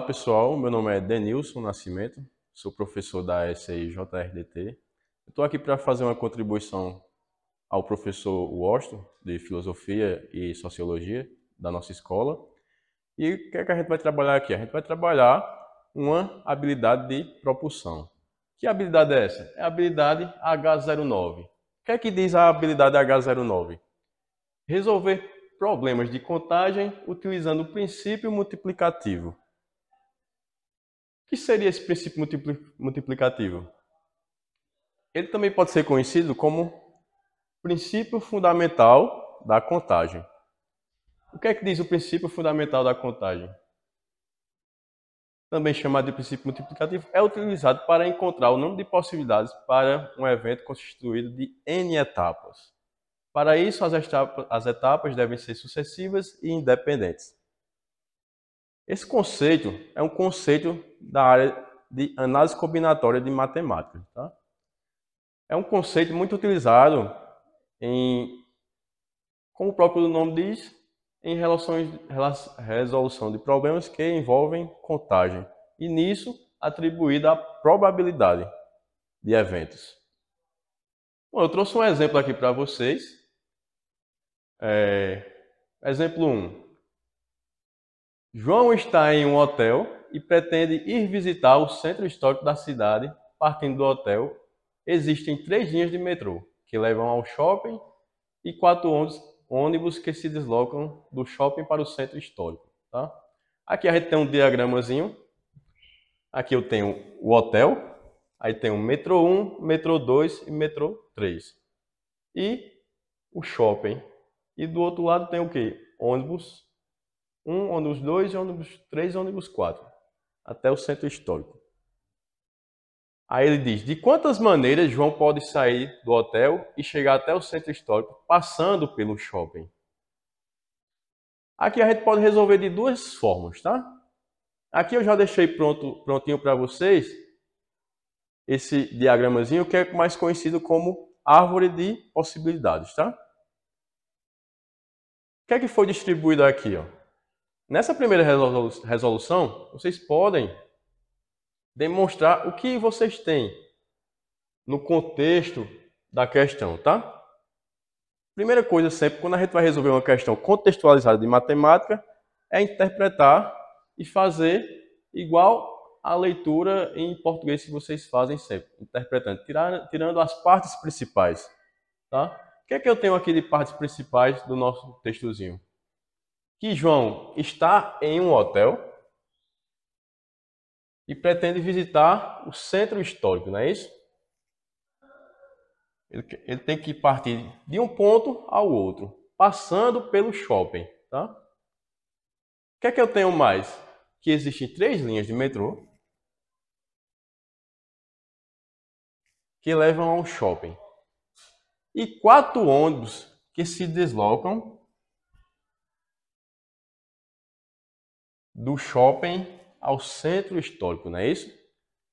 Olá pessoal, meu nome é Denilson Nascimento, sou professor da SI JRDT. Estou aqui para fazer uma contribuição ao professor Washington, de Filosofia e Sociologia, da nossa escola. E o que, é que a gente vai trabalhar aqui? A gente vai trabalhar uma habilidade de propulsão. Que habilidade é essa? É a habilidade H09. O que é que diz a habilidade H09? Resolver problemas de contagem utilizando o princípio multiplicativo. Que seria esse princípio multiplicativo? Ele também pode ser conhecido como princípio fundamental da contagem. O que é que diz o princípio fundamental da contagem? Também chamado de princípio multiplicativo, é utilizado para encontrar o número de possibilidades para um evento constituído de N etapas. Para isso, as etapas, as etapas devem ser sucessivas e independentes. Esse conceito é um conceito da área de análise combinatória de matemática. Tá? É um conceito muito utilizado em, como o próprio nome diz, em relações, resolução de problemas que envolvem contagem, e nisso atribuída a probabilidade de eventos. Bom, eu trouxe um exemplo aqui para vocês. É, exemplo 1. João está em um hotel e pretende ir visitar o centro histórico da cidade. Partindo do hotel, existem três linhas de metrô que levam ao shopping e quatro ônibus que se deslocam do shopping para o centro histórico. Tá? Aqui a gente tem um diagramazinho. Aqui eu tenho o hotel, aí tem o metrô 1, metrô 2 e metrô 3. E o shopping. E do outro lado tem o quê? Ônibus 1, ônibus 2, ônibus 3 ônibus 4. Até o centro histórico. Aí ele diz: de quantas maneiras João pode sair do hotel e chegar até o centro histórico passando pelo shopping? Aqui a gente pode resolver de duas formas, tá? Aqui eu já deixei pronto, prontinho para vocês esse diagramazinho que é mais conhecido como árvore de possibilidades, tá? O que é que foi distribuído aqui, ó? Nessa primeira resolução, vocês podem demonstrar o que vocês têm no contexto da questão, tá? Primeira coisa sempre, quando a gente vai resolver uma questão contextualizada de matemática, é interpretar e fazer igual a leitura em português que vocês fazem sempre, interpretando, tirando, tirando as partes principais, tá? O que é que eu tenho aqui de partes principais do nosso textozinho? Que João está em um hotel, e pretende visitar o centro histórico, não é isso? Ele, ele tem que partir de um ponto ao outro, passando pelo shopping, tá? O que é que eu tenho mais? Que existem três linhas de metrô que levam ao shopping e quatro ônibus que se deslocam do shopping ao centro histórico, não é isso?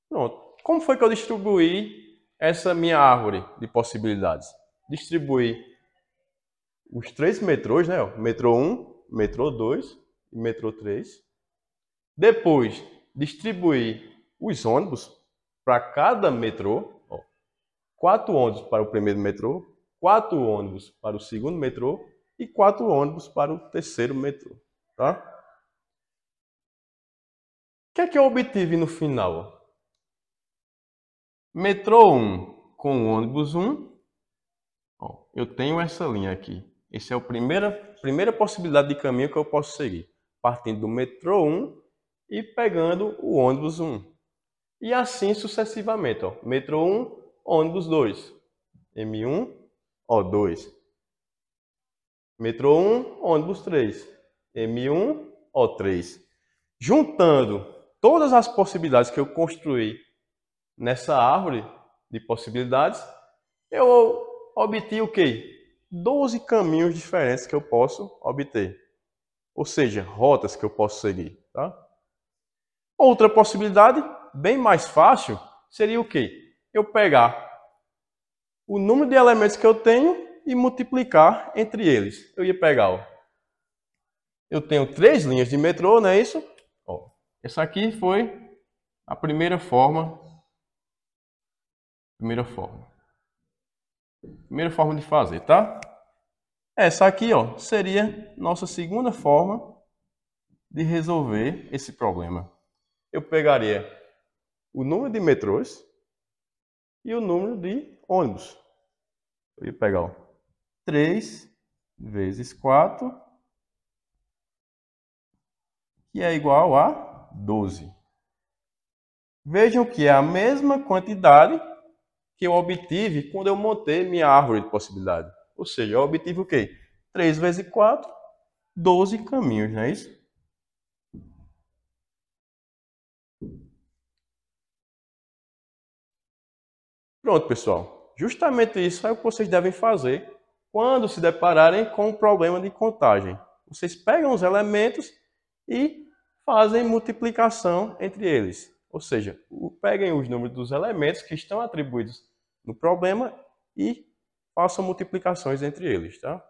Pronto. Como foi que eu distribuí essa minha árvore de possibilidades? Distribuí os três metrôs, né? Metrô 1, metrô 2 e metrô 3. Depois, distribuí os ônibus para cada metrô. Ó, quatro ônibus para o primeiro metrô, quatro ônibus para o segundo metrô e quatro ônibus para o terceiro metrô. Tá? Que é que eu obtive no final? Metrô 1 com ônibus 1. Ó, eu tenho essa linha aqui. Essa é a primeira, primeira possibilidade de caminho que eu posso seguir. Partindo do metrô 1 e pegando o ônibus 1. E assim sucessivamente. Ó. Metrô 1, ônibus 2. M1, O2. Metrô 1, ônibus 3. M1, O3. Juntando todas as possibilidades que eu construí nessa árvore de possibilidades, eu obtive o quê? 12 caminhos diferentes que eu posso obter. Ou seja, rotas que eu posso seguir. Tá? Outra possibilidade, bem mais fácil, seria o quê? Eu pegar o número de elementos que eu tenho e multiplicar entre eles. Eu ia pegar, ó, eu tenho três linhas de metrô, não é isso? Essa aqui foi a primeira forma. Primeira forma. Primeira forma de fazer, tá? Essa aqui, ó, seria nossa segunda forma de resolver esse problema. Eu pegaria o número de metrôs e o número de ônibus. Eu ia pegar ó, 3 vezes 4, que é igual a 12. Vejam que é a mesma quantidade que eu obtive quando eu montei minha árvore de possibilidade. Ou seja, eu obtive o quê? 3 vezes 4, 12 caminhos, não é isso? Pronto, pessoal. Justamente isso é o que vocês devem fazer quando se depararem com um problema de contagem. Vocês pegam os elementos e fazem multiplicação entre eles. Ou seja, peguem os números dos elementos que estão atribuídos no problema e façam multiplicações entre eles. Tá?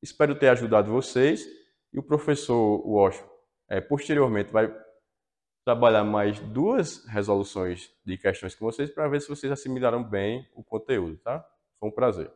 Espero ter ajudado vocês e o professor Walsh, é, posteriormente, vai trabalhar mais duas resoluções de questões com vocês para ver se vocês assimilaram bem o conteúdo, tá? Foi um prazer.